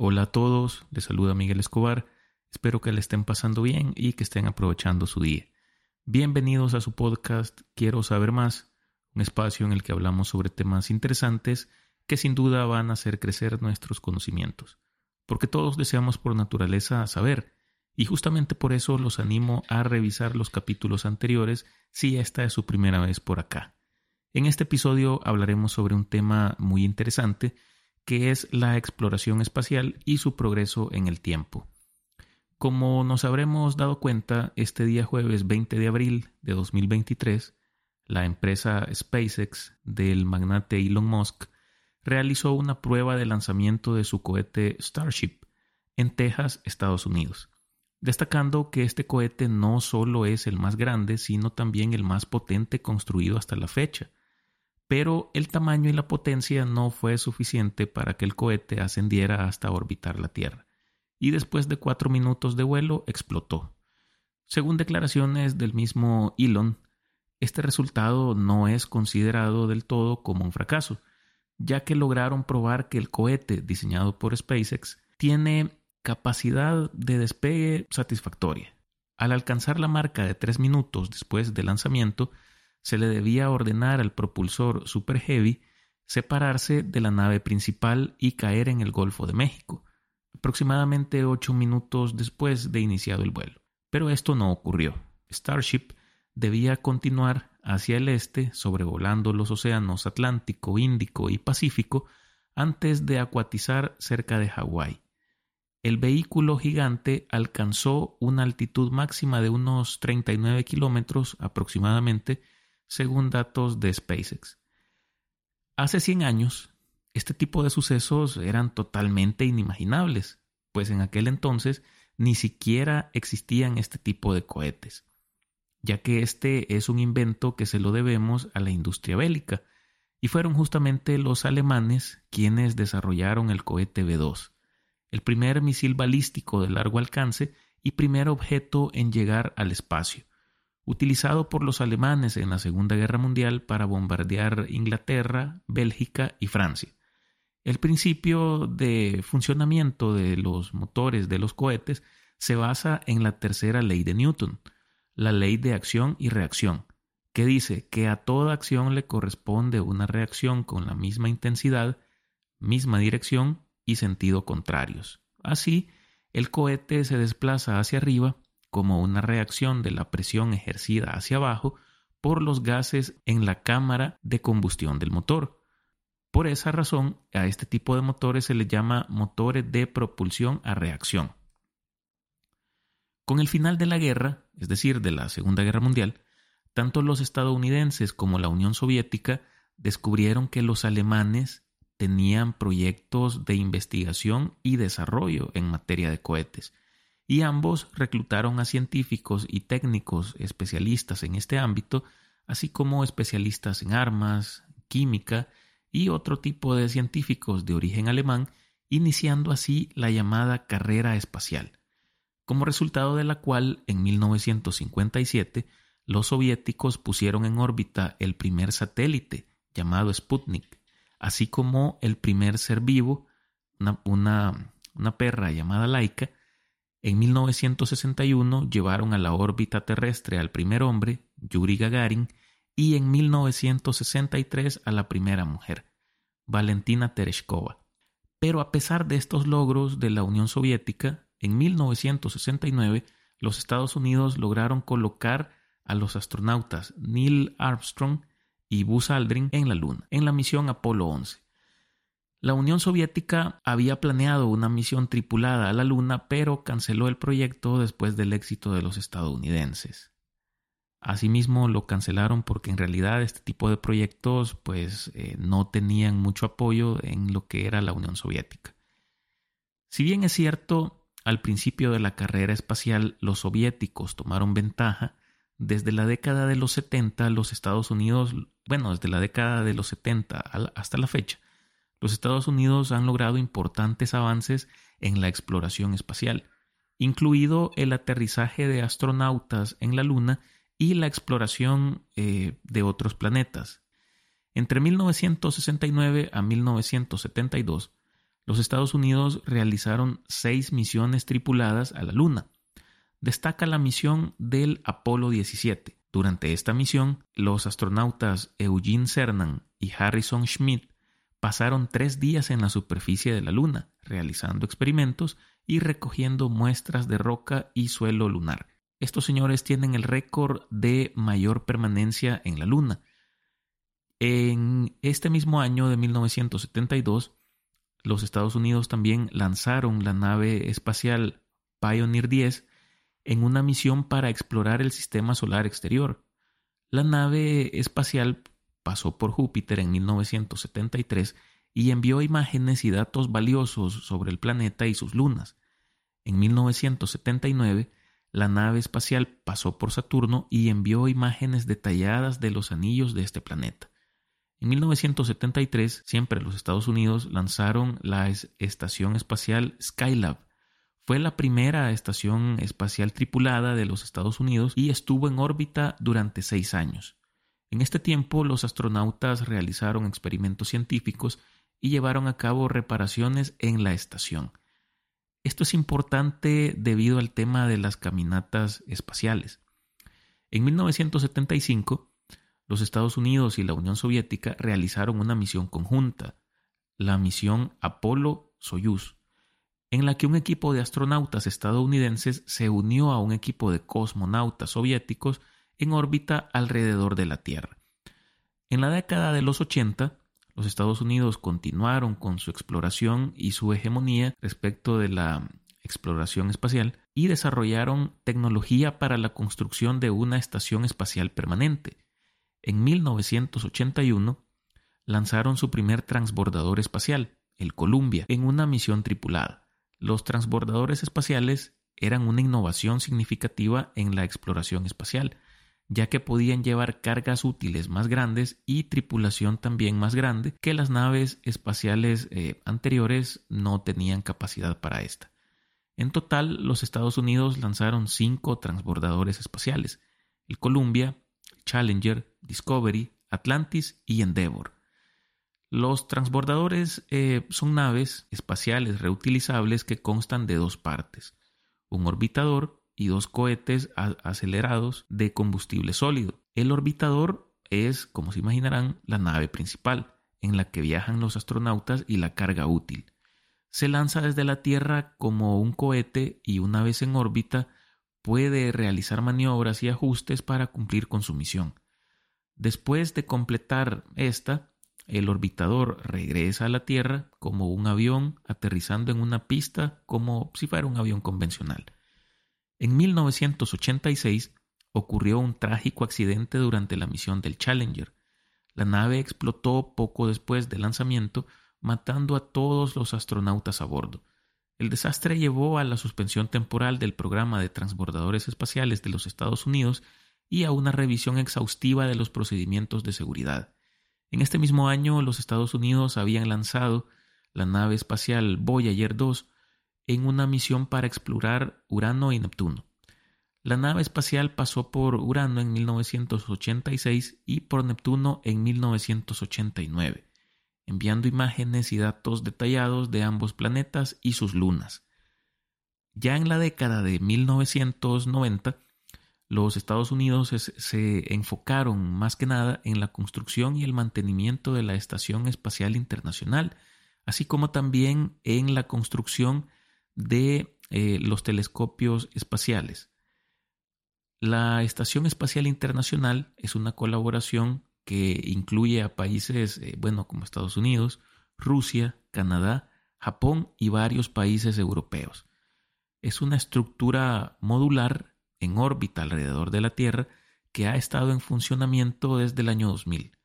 Hola a todos, les saluda Miguel Escobar. Espero que le estén pasando bien y que estén aprovechando su día. Bienvenidos a su podcast Quiero saber más, un espacio en el que hablamos sobre temas interesantes que sin duda van a hacer crecer nuestros conocimientos, porque todos deseamos por naturaleza saber, y justamente por eso los animo a revisar los capítulos anteriores si esta es su primera vez por acá. En este episodio hablaremos sobre un tema muy interesante que es la exploración espacial y su progreso en el tiempo. Como nos habremos dado cuenta, este día jueves 20 de abril de 2023, la empresa SpaceX del magnate Elon Musk realizó una prueba de lanzamiento de su cohete Starship en Texas, Estados Unidos, destacando que este cohete no solo es el más grande, sino también el más potente construido hasta la fecha, pero el tamaño y la potencia no fue suficiente para que el cohete ascendiera hasta orbitar la Tierra, y después de cuatro minutos de vuelo explotó. Según declaraciones del mismo Elon, este resultado no es considerado del todo como un fracaso, ya que lograron probar que el cohete diseñado por SpaceX tiene capacidad de despegue satisfactoria. Al alcanzar la marca de tres minutos después del lanzamiento, se le debía ordenar al propulsor Super Heavy separarse de la nave principal y caer en el Golfo de México, aproximadamente ocho minutos después de iniciado el vuelo. Pero esto no ocurrió. Starship debía continuar hacia el este, sobrevolando los océanos Atlántico, Índico y Pacífico, antes de acuatizar cerca de Hawái. El vehículo gigante alcanzó una altitud máxima de unos 39 kilómetros aproximadamente según datos de SpaceX. Hace 100 años, este tipo de sucesos eran totalmente inimaginables, pues en aquel entonces ni siquiera existían este tipo de cohetes, ya que este es un invento que se lo debemos a la industria bélica, y fueron justamente los alemanes quienes desarrollaron el cohete B-2, el primer misil balístico de largo alcance y primer objeto en llegar al espacio utilizado por los alemanes en la Segunda Guerra Mundial para bombardear Inglaterra, Bélgica y Francia. El principio de funcionamiento de los motores de los cohetes se basa en la tercera ley de Newton, la ley de acción y reacción, que dice que a toda acción le corresponde una reacción con la misma intensidad, misma dirección y sentido contrarios. Así, el cohete se desplaza hacia arriba como una reacción de la presión ejercida hacia abajo por los gases en la cámara de combustión del motor. Por esa razón, a este tipo de motores se les llama motores de propulsión a reacción. Con el final de la guerra, es decir, de la Segunda Guerra Mundial, tanto los estadounidenses como la Unión Soviética descubrieron que los alemanes tenían proyectos de investigación y desarrollo en materia de cohetes, y ambos reclutaron a científicos y técnicos especialistas en este ámbito, así como especialistas en armas, química y otro tipo de científicos de origen alemán, iniciando así la llamada carrera espacial, como resultado de la cual en 1957 los soviéticos pusieron en órbita el primer satélite llamado Sputnik, así como el primer ser vivo, una, una, perra llamada Laika, en 1961 llevaron a la órbita terrestre al primer hombre, Yuri Gagarin, y en 1963 a la primera mujer, Valentina Tereshkova. Pero a pesar de estos logros de la Unión Soviética, en 1969 los Estados Unidos lograron colocar a los astronautas Neil Armstrong y Buzz Aldrin en la Luna, en la misión Apolo 11. La Unión Soviética había planeado una misión tripulada a la Luna, pero canceló el proyecto después del éxito de los estadounidenses. Asimismo, lo cancelaron porque en realidad este tipo de proyectos pues eh, no tenían mucho apoyo en lo que era la Unión Soviética. Si bien es cierto, al principio de la carrera espacial los soviéticos tomaron ventaja, desde la década de los 70 los Estados Unidos, bueno, desde la década de los 70 hasta la fecha, los Estados Unidos han logrado importantes avances en la exploración espacial, incluido el aterrizaje de astronautas en la Luna y la exploración eh, de otros planetas. Entre 1969 a 1972, los Estados Unidos realizaron seis misiones tripuladas a la Luna. Destaca la misión del Apolo 17. Durante esta misión, los astronautas Eugene Cernan y Harrison Schmitt pasaron tres días en la superficie de la Luna, realizando experimentos y recogiendo muestras de roca y suelo lunar. Estos señores tienen el récord de mayor permanencia en la Luna. En este mismo año de 1972, los Estados Unidos también lanzaron la nave espacial Pioneer 10 en una misión para explorar el sistema solar exterior. La nave espacial pasó por Júpiter en 1973 y envió imágenes y datos valiosos sobre el planeta y sus lunas. En 1979, la nave espacial pasó por Saturno y envió imágenes detalladas de los anillos de este planeta. En 1973, siempre los Estados Unidos lanzaron la Estación Espacial Skylab. Fue la primera estación espacial tripulada de los Estados Unidos y estuvo en órbita durante seis años. En este tiempo, los astronautas realizaron experimentos científicos y llevaron a cabo reparaciones en la estación. Esto es importante debido al tema de las caminatas espaciales. En 1975, los Estados Unidos y la Unión Soviética realizaron una misión conjunta, la misión Apolo-Soyuz, en la que un equipo de astronautas estadounidenses se unió a un equipo de cosmonautas soviéticos en órbita alrededor de la Tierra. En la década de los 80, los Estados Unidos continuaron con su exploración y su hegemonía respecto de la exploración espacial y desarrollaron tecnología para la construcción de una estación espacial permanente. En 1981 lanzaron su primer transbordador espacial, el Columbia, en una misión tripulada. Los transbordadores espaciales eran una innovación significativa en la exploración espacial, ya que podían llevar cargas útiles más grandes y tripulación también más grande que las naves espaciales eh, anteriores no tenían capacidad para esta. En total, los Estados Unidos lanzaron cinco transbordadores espaciales, el Columbia, Challenger, Discovery, Atlantis y Endeavour. Los transbordadores eh, son naves espaciales reutilizables que constan de dos partes, un orbitador y dos cohetes acelerados de combustible sólido. El orbitador es, como se imaginarán, la nave principal, en la que viajan los astronautas y la carga útil. Se lanza desde la Tierra como un cohete y una vez en órbita puede realizar maniobras y ajustes para cumplir con su misión. Después de completar esta, el orbitador regresa a la Tierra como un avión aterrizando en una pista como si fuera un avión convencional. En 1986 ocurrió un trágico accidente durante la misión del Challenger. La nave explotó poco después del lanzamiento, matando a todos los astronautas a bordo. El desastre llevó a la suspensión temporal del programa de transbordadores espaciales de los Estados Unidos y a una revisión exhaustiva de los procedimientos de seguridad. En este mismo año, los Estados Unidos habían lanzado la nave espacial Voyager 2 en una misión para explorar Urano y Neptuno. La nave espacial pasó por Urano en 1986 y por Neptuno en 1989 enviando imágenes y datos detallados de ambos planetas y sus lunas. Ya en la década de 1990, los Estados Unidos se enfocaron más que nada en la construcción y el mantenimiento de la Estación Espacial Internacional, así como también en la construcción de eh, los telescopios espaciales. La Estación Espacial Internacional es una colaboración que incluye a países, eh, bueno, como Estados Unidos, Rusia, Canadá, Japón y varios países europeos. Es una estructura modular en órbita alrededor de la Tierra que ha estado en funcionamiento desde el año 2000.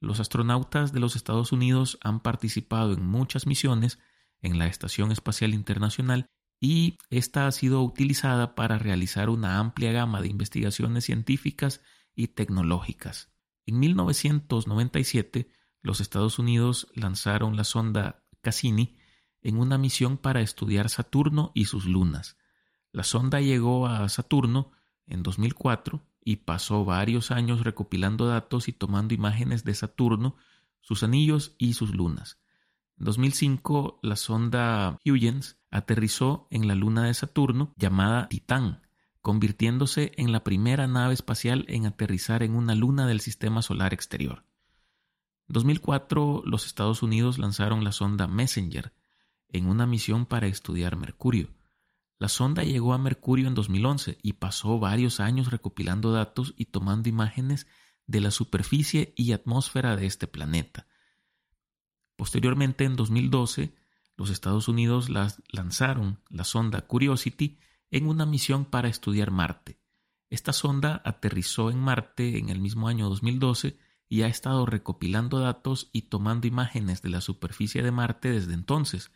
Los astronautas de los Estados Unidos han participado en muchas misiones en la Estación Espacial Internacional y esta ha sido utilizada para realizar una amplia gama de investigaciones científicas y tecnológicas. En 1997, los Estados Unidos lanzaron la sonda Cassini en una misión para estudiar Saturno y sus lunas. La sonda llegó a Saturno en 2004 y pasó varios años recopilando datos y tomando imágenes de Saturno, sus anillos y sus lunas. En 2005, la sonda Huygens aterrizó en la luna de Saturno llamada Titán, convirtiéndose en la primera nave espacial en aterrizar en una luna del sistema solar exterior. En 2004, los Estados Unidos lanzaron la sonda Messenger en una misión para estudiar Mercurio. La sonda llegó a Mercurio en 2011 y pasó varios años recopilando datos y tomando imágenes de la superficie y atmósfera de este planeta. Posteriormente, en 2012, los Estados Unidos lanzaron la sonda Curiosity en una misión para estudiar Marte. Esta sonda aterrizó en Marte en el mismo año 2012 y ha estado recopilando datos y tomando imágenes de la superficie de Marte desde entonces.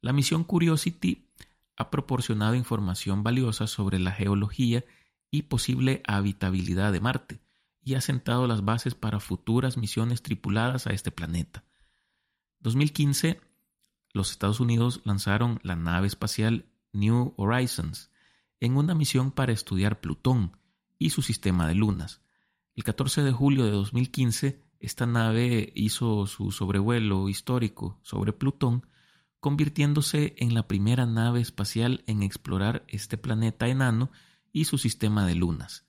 La misión Curiosity ha proporcionado información valiosa sobre la geología y posible habitabilidad de Marte y ha sentado las bases para futuras misiones tripuladas a este planeta. 2015, los Estados Unidos lanzaron la nave espacial New Horizons en una misión para estudiar Plutón y su sistema de lunas. El 14 de julio de 2015, esta nave hizo su sobrevuelo histórico sobre Plutón, convirtiéndose en la primera nave espacial en explorar este planeta enano y su sistema de lunas.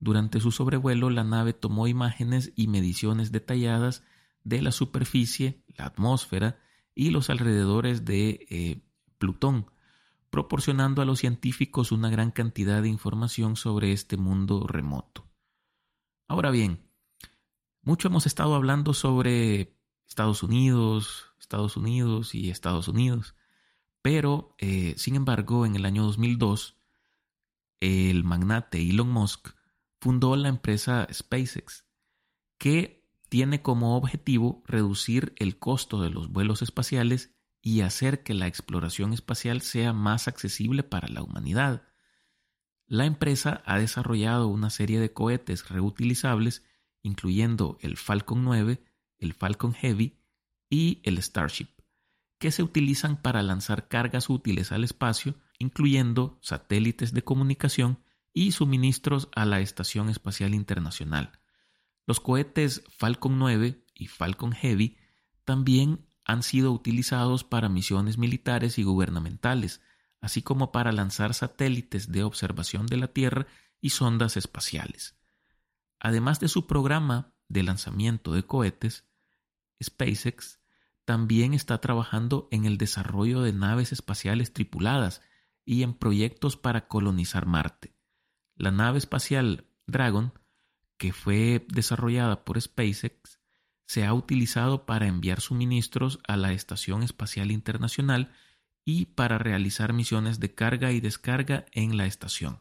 Durante su sobrevuelo, la nave tomó imágenes y mediciones detalladas de la superficie, la atmósfera y los alrededores de eh, Plutón, proporcionando a los científicos una gran cantidad de información sobre este mundo remoto. Ahora bien, mucho hemos estado hablando sobre Estados Unidos, Estados Unidos y Estados Unidos, pero, eh, sin embargo, en el año 2002, el magnate Elon Musk fundó la empresa SpaceX, que tiene como objetivo reducir el costo de los vuelos espaciales y hacer que la exploración espacial sea más accesible para la humanidad. La empresa ha desarrollado una serie de cohetes reutilizables, incluyendo el Falcon 9, el Falcon Heavy y el Starship, que se utilizan para lanzar cargas útiles al espacio, incluyendo satélites de comunicación y suministros a la Estación Espacial Internacional. Los cohetes Falcon 9 y Falcon Heavy también han sido utilizados para misiones militares y gubernamentales, así como para lanzar satélites de observación de la Tierra y sondas espaciales. Además de su programa de lanzamiento de cohetes, SpaceX también está trabajando en el desarrollo de naves espaciales tripuladas y en proyectos para colonizar Marte. La nave espacial Dragon, que fue desarrollada por SpaceX, se ha utilizado para enviar suministros a la Estación Espacial Internacional y para realizar misiones de carga y descarga en la estación.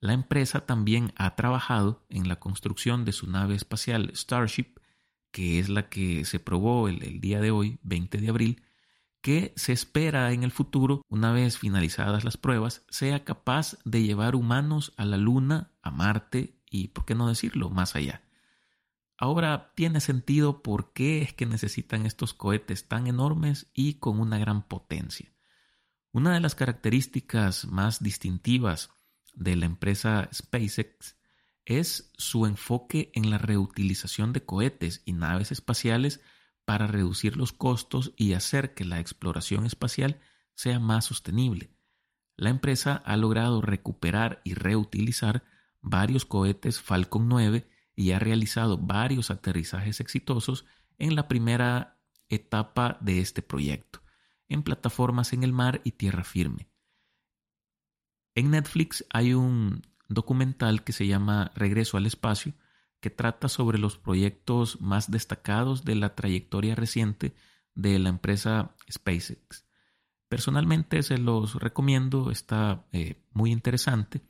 La empresa también ha trabajado en la construcción de su nave espacial Starship, que es la que se probó el, día de hoy, 20 de abril, que se espera en el futuro, una vez finalizadas las pruebas, sea capaz de llevar humanos a la Luna, a Marte y, por qué no decirlo, más allá. Ahora tiene sentido por qué es que necesitan estos cohetes tan enormes y con una gran potencia. Una de las características más distintivas de la empresa SpaceX es su enfoque en la reutilización de cohetes y naves espaciales para reducir los costos y hacer que la exploración espacial sea más sostenible. La empresa ha logrado recuperar y reutilizar varios cohetes Falcon 9 y ha realizado varios aterrizajes exitosos en la primera etapa de este proyecto, en plataformas en el mar y tierra firme. En Netflix hay un documental que se llama Regreso al Espacio, que trata sobre los proyectos más destacados de la trayectoria reciente de la empresa SpaceX. Personalmente se los recomiendo, está eh, muy interesante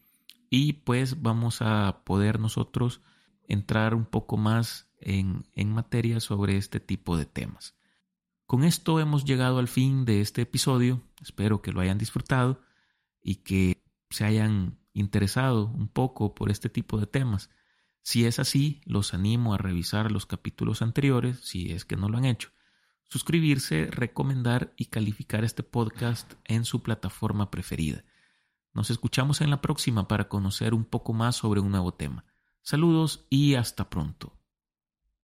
y pues vamos a poder nosotros entrar un poco más en, en materia sobre este tipo de temas. Con esto hemos llegado al fin de este episodio, espero que lo hayan disfrutado y que se hayan interesado un poco por este tipo de temas. Si es así, los animo a revisar los capítulos anteriores, si es que no lo han hecho, suscribirse, recomendar y calificar este podcast en su plataforma preferida. Nos escuchamos en la próxima para conocer un poco más sobre un nuevo tema. Saludos y hasta pronto.